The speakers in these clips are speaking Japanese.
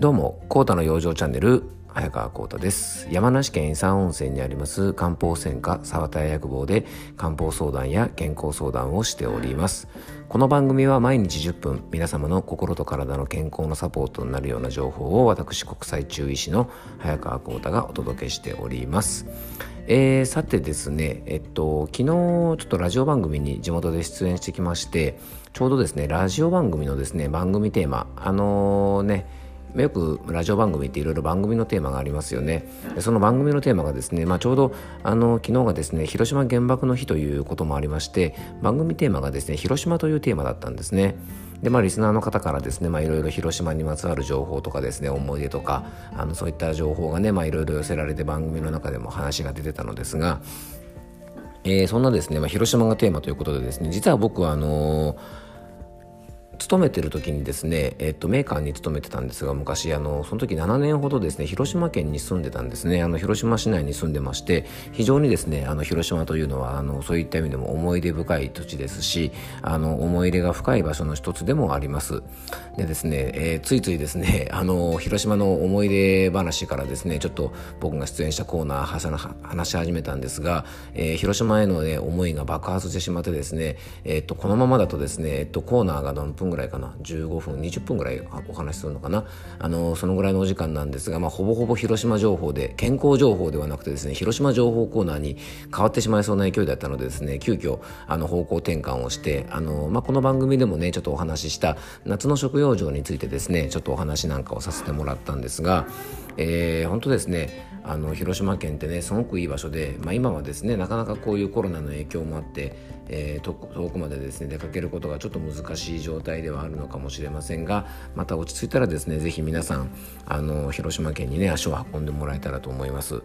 どうも、コータの養生チャンネル、早川コータです。山梨県伊佐温泉にあります漢方専科沢田薬房で漢方相談や健康相談をしております。この番組は毎日10分、皆様の心と体の健康のサポートになるような情報を私、国際中医師の早川コータがお届けしております。えー、さてですね、えっと、昨日ちょっとラジオ番組に地元で出演してきまして、ちょうどですね、ラジオ番組のですね、番組テーマ、あのー、ね、よくラジオ番組っていろいろ番組のテーマがありますよね。その番組のテーマがですね、まあ、ちょうどあの昨日がですね広島原爆の日ということもありまして番組テーマがですね広島というテーマだったんですね。でまあリスナーの方からですねいろいろ広島にまつわる情報とかですね思い出とかあのそういった情報がねいろいろ寄せられて番組の中でも話が出てたのですがえー、そんなですね、まあ、広島がテーマということでですね実は僕はあのー勤めてる時にですね、えっと、メーカーに勤めてたんですが昔あのその時7年ほどですね広島県に住んでたんですね。あの広島市内に住んでまして非常にですねあの広島というのはあのそういった意味でも思い出深い土地ですしあの思い入れが深い場所の一つでもあります。でですね、えー、ついついですねあの広島の思い出話からですねちょっと僕が出演したコーナー話し始めたんですが、えー、広島への、ね、思いが爆発してしまってですね、えー、っとこのままだとですね、えっと、コーナーが何分ぐらいかな。15分20分ぐらいお話しするのかな。あのそのぐらいのお時間なんですが、まあ、ほぼほぼ広島情報で健康情報ではなくてですね広島情報コーナーに変わってしまいそうな勢いだったのでですね急遽あの方向転換をしてあの、まあ、この番組でもねちょっとお話しした夏の食用場についてですねちょっとお話なんかをさせてもらったんですが、えー、本当ですねあの広島県ってねすごくいい場所で、まあ、今はですねなかなかこういうコロナの影響もあって、えー、遠くまでですね出かけることがちょっと難しい状態ではあるのかもしれませんがまた落ち着いたらですね是非皆さんあの広島県にね足を運んでもらえたらと思います。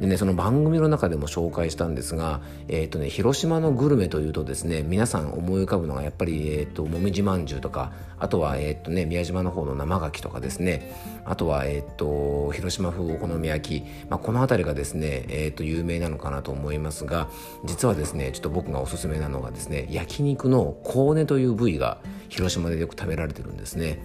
でねその番組の中でも紹介したんですが、えーとね、広島のグルメというとですね皆さん思い浮かぶのがやっぱり、えーと、もみじまんじゅうとかあとは、えーとね、宮島の方の生牡蠣とかですねあとは、えーと、広島風お好み焼き、まあ、この辺りがですね、えー、と有名なのかなと思いますが実はですねちょっと僕がおすすめなのがですね焼肉のコーネという部位が広島でよく食べられてるんですね。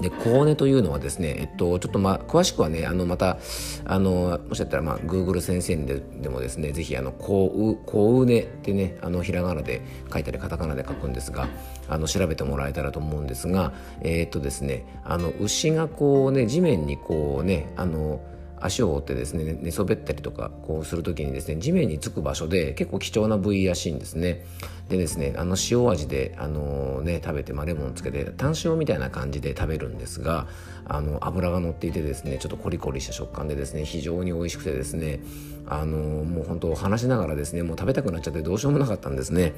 でコーネというのはですね、えっと、ちょっとまあ詳しくはねあのまたあのもしあったらまあ Google 先生ででもですねぜひあのコウコウネってねあのひらがなで書いたりカタカナで書くんですがあの調べてもらえたらと思うんですがえー、っとですねあの牛がこうね地面にこうねあの足を折ってですね寝そべったりとかこうする時にですね地面につく場所で結構貴重な部位らしいんですね。でですねあの塩味であのね食べて、まあ、レモンつけて単塩みたいな感じで食べるんですがあの油が乗っていてですねちょっとコリコリした食感でですね非常に美味しくてですねあのもう本当話しながらですねもう食べたくなっちゃってどうしようもなかったんですね。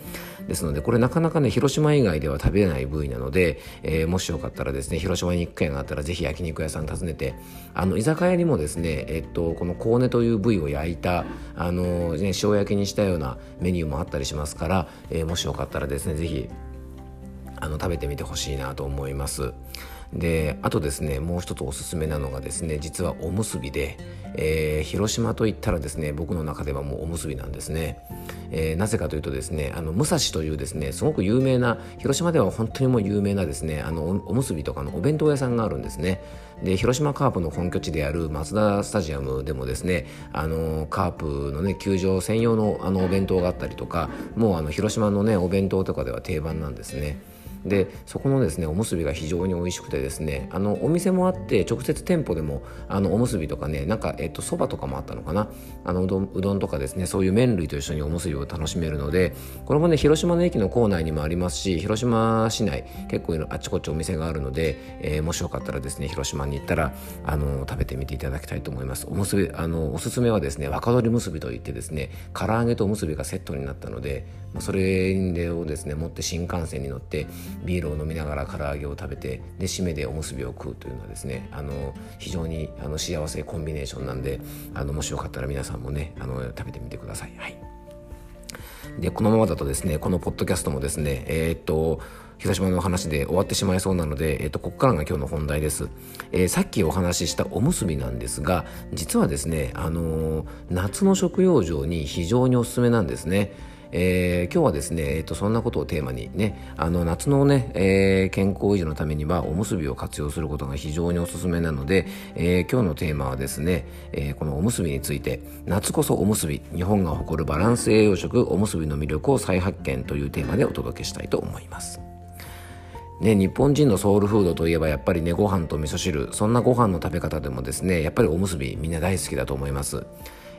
ですのでこれなかなかね広島以外では食べれない部位なので、えー、もしよかったらですね広島に行く機会があったらぜひ焼肉屋さん訪ねてあの居酒屋にもですねえっとこのコーネという部位を焼いたあの、ね、塩焼きにしたようなメニューもあったりしますから、えー、もしよかったらですね是非食べてみてほしいなと思います。であとですねもう一つおすすめなのがですね実はおむすびで、えー、広島といったらですね僕の中ではもうおむすびなんですね、えー、なぜかというとですねあの武蔵というですねすごく有名な広島では本当にもう有名なですねあのおむすびとかのお弁当屋さんがあるんですね。で広島カープの本拠地であるマツダスタジアムでもですねあのカープのね球場専用のあのお弁当があったりとかもうあの広島のねお弁当とかでは定番なんですね。でそこのですねおむすびが非常に美味しくてですねあのお店もあって直接店舗でもあのおむすびとかねなんかえっとそばとかもあったのかな。あのうどんうどんとかですねそういう麺類と一緒におむすびを楽しめるのでこれもね広島の駅の構内にもありますし広島市内結構あっちこっちお店があるので、えー、もしよかったらですね広島に行ったらあの食べてみていただきたいと思います。おむすびあのおすすめはですね若鶏むすびといってですね唐揚げとおむすびがセットになったのでそれをですね持って新幹線に乗ってビールを飲みながら唐揚げを食べてで締めでおむすびを食うというのはですねあの非常にあの幸せコンビネーションなんであのもしよかったら皆さんもねあの食べてみてください。はい。でこのままだとですねこのポッドキャストもですねえー、っと広島の話で終わってしまいそうなので、えっと、ここからが今日の本題です、えー、さっきお話ししたおむすびなんですが実はですね、あのー、夏の食用場に非常におすすめなんですね。えー、今日はですね、えーと、そんなことをテーマにねあの夏のね、えー、健康維持のためにはおむすびを活用することが非常におすすめなので、えー、今日のテーマはですね、えこのおむすびについて夏こそおむすび日本が誇るバランス栄養食おむすびの魅力を再発見というテーマでお届けしたいと思います。ね、日本人のソウルフードといえばやっぱりねご飯と味噌汁そんなご飯の食べ方でもですねやっぱりおむすびみんな大好きだと思います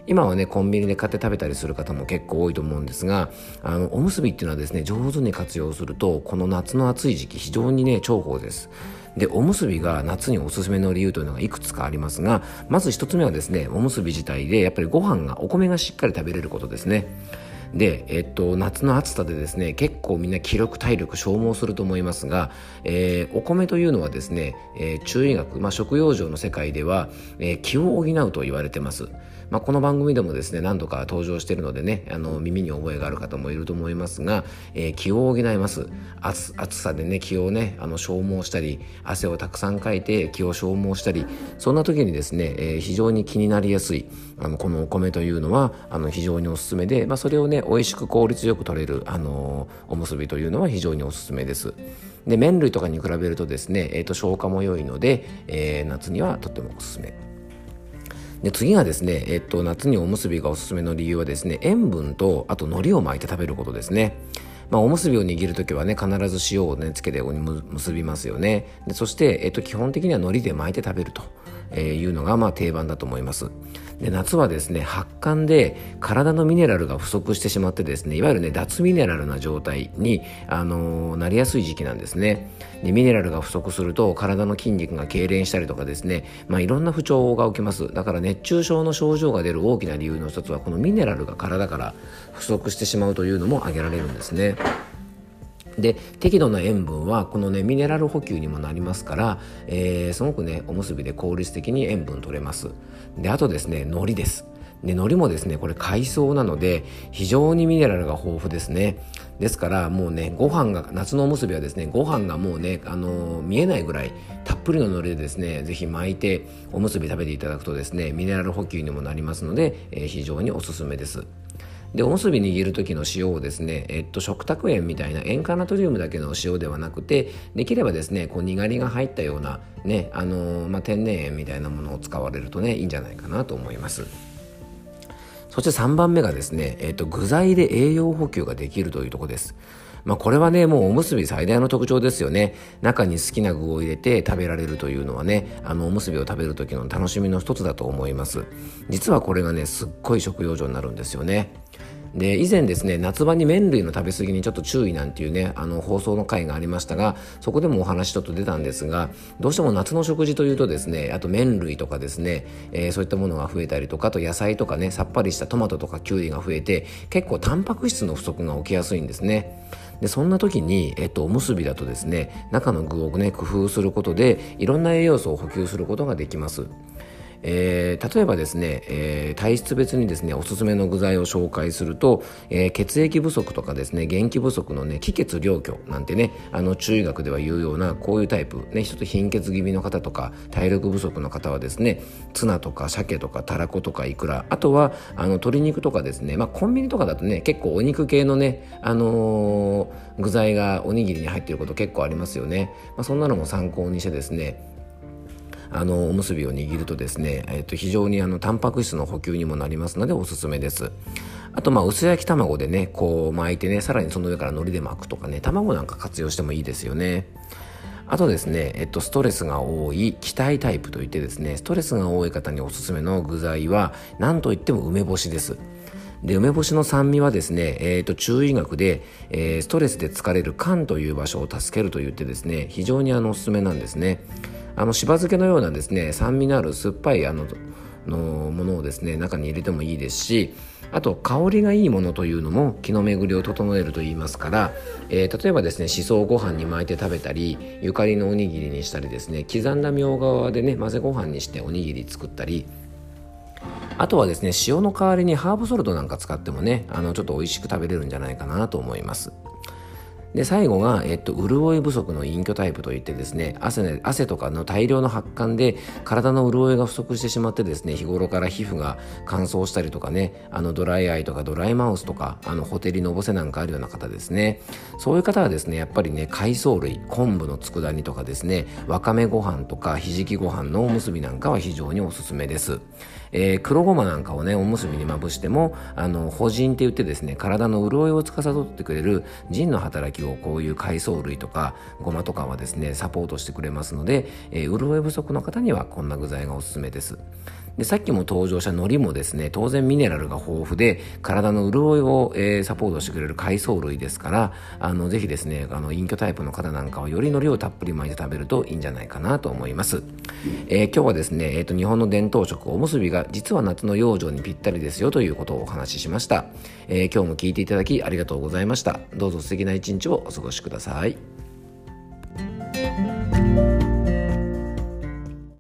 今はねコンビニで買って食べたりする方も結構多いと思うんですがあのおむすびっていうのはですね上手に活用するとこの夏の暑い時期非常にね重宝です。でおむすびが夏におすすめの理由というのがいくつかありますがまず1つ目はですねおむすび自体でやっぱりご飯がお米がしっかり食べれることですね。で、えっと、夏の暑さでですね結構みんな気力体力消耗すると思いますが、えー、お米というのはですね、えー、中医学、まあ、食用上の世界では、えー、気を補うと言われてます。まあ、この番組でもですね何度か登場しているのでねあの耳に覚えがある方もいると思いますが、えー、気を補います。暑暑さでね気をねあの消耗したり汗をたくさんかいて気を消耗したりそんな時にですね、えー、非常に気になりやすいあのこのお米というのはあの非常におすすめで、まあ、それをね美味しく効率よく取れる、あのおむすびというのは非常におすすめです。で麺類とかに比べるとですね、えー、と消化も良いので、えー、夏にはとってもおすすめ。で次がですね、えっと、夏におむすびがおすすめの理由はですね塩分とあと海苔を巻いて食べることですね。まあ、おむすびを握る時はね必ず塩をねつけて結びますよね。でそして、えっと、基本的には海苔で巻いて食べるというのがまあ定番だと思います。で夏はですね発汗で体のミネラルが不足してしまってですねいわゆるね脱ミネラルな状態に、あのー、なりやすい時期なんですね。でミネラルが不足すると体の筋肉が痙攣したりとかですね、まあ、いろんな不調が起きます。だから熱中症の症状が出る大きな理由の一つはこのミネラルが体から不足してしまうというのも挙げられるんですね。で適度な塩分はこのねミネラル補給にもなりますから、えー、すごくねおむすびで効率的に塩分取れます。であとですね海苔です。で海苔もですねこれ海藻なので非常にミネラルが豊富ですね。ですからもうねご飯が夏のおむすびはですねご飯がもうねあのー、見えないぐらいたっぷりの海苔でですねぜひ巻いておむすび食べていただくとですねミネラル補給にもなりますので、えー、非常におすすめです。でおむすび握る時の塩をですね、えっと、食卓塩みたいな塩化ナトリウムだけの塩ではなくてできればですねこうにがりが入ったような、ねあのー、まあ、天然塩みたいなものを使われるとねいいんじゃないかなと思います。そして3番目がですね、えっと、具材で栄養補給ができるというとこです。まあ、これはね、もうおむすび最大の特徴ですよね。中に好きな具を入れて食べられるというのはね、あの、おむすびを食べる時の楽しみの一つだと思います。実はこれがね、すっごい食用上になるんですよね。で以前ですね夏場に麺類の食べ過ぎにちょっと注意なんていうねあの放送の回がありましたがそこでもお話ちょっと出たんですがどうしても夏の食事というとですねあと麺類とかですね、えー、そういったものが増えたりとかあと野菜とかねさっぱりしたトマトとかきゅうりが増えて結構タンパク質の不足が起きやすいんですねでそんな時に、えっと、おむすびだとですね中の具をね工夫することでいろんな栄養素を補給することができます。えー、例えばですね、えー、体質別にですねおすすめの具材を紹介すると、えー、血液不足とかですね元気不足のね気血両虚なんてねあの中医学では言うようなこういうタイプね一つ貧血気味の方とか体力不足の方はですねツナとか鮭とかたらことかいくらあとはあの鶏肉とかですねまあコンビニとかだとね結構お肉系のねあの具材がおにぎりに入っていること結構ありますよね、まあ、そんなのも参考にしてですねあのおむすびを握るとですね、えー、と非常にあのタンパク質の補給にもなりますのでおすすめです。あとまあ薄焼き卵でねこう巻いてねさらにその上から海苔で巻くとかね卵なんか活用してもいいですよね。あとですね、えっと、ストレスが多い気体タイプといってですねストレスが多い方におすすめの具材は何といっても梅干しです。で梅干しの酸味はですね、えーと、中医学で、えー、ストレスで疲れる肝という場所を助けると言ってですね非常にあのおすすめなんですね。あのしば漬けのようなですね酸味のある酸っぱいあののものをですね中に入れてもいいですしあと香りがいいものというのも気の巡りを整えると言いますから、えー、例えばですねしそをご飯に巻いて食べたりゆかりのおにぎりにしたりですね刻んだみょうがでね混ぜご飯にしておにぎり作ったりあとはですね塩の代わりにハーブソルトなんか使ってもねあのちょっと美味しく食べれるんじゃないかなと思います。で最後が、えっと、潤い不足の隠居タイプといってですね汗ね汗とかの大量の発汗で体の潤いが不足してしまってですね日頃から皮膚が乾燥したりとかねあのドライアイとかドライマウスとかあのほてりのぼせなんかあるような方ですね。そういう方はですねやっぱりね海藻類昆布の佃煮とかですねわかめご飯とかひじきご飯のおむすびなんかは非常におすすめです、えー、黒ごまなんかをねおむすびにまぶしてもあの補腎って言ってですね体の潤いを司ってくれる腎の働きをこういう海藻類とかごまとかはですねサポートしてくれますので、えー、潤い不足の方にはこんな具材がおすすめです。でさっきも登場した海苔もですね当然ミネラルが豊富で体の潤いを、えー、サポートしてくれる海藻類ですからあのぜひですねあの隠居タイプの方なんかはより海苔をたっぷり巻いて食べるといいんじゃないかなと思います、えー、今日はですね、えーと、日本の伝統食おむすびが実は夏の養生にぴったりですよということをお話ししました、え、今日も聞いていただきありがとうございました。どうぞ素敵な一日をお過ごしください。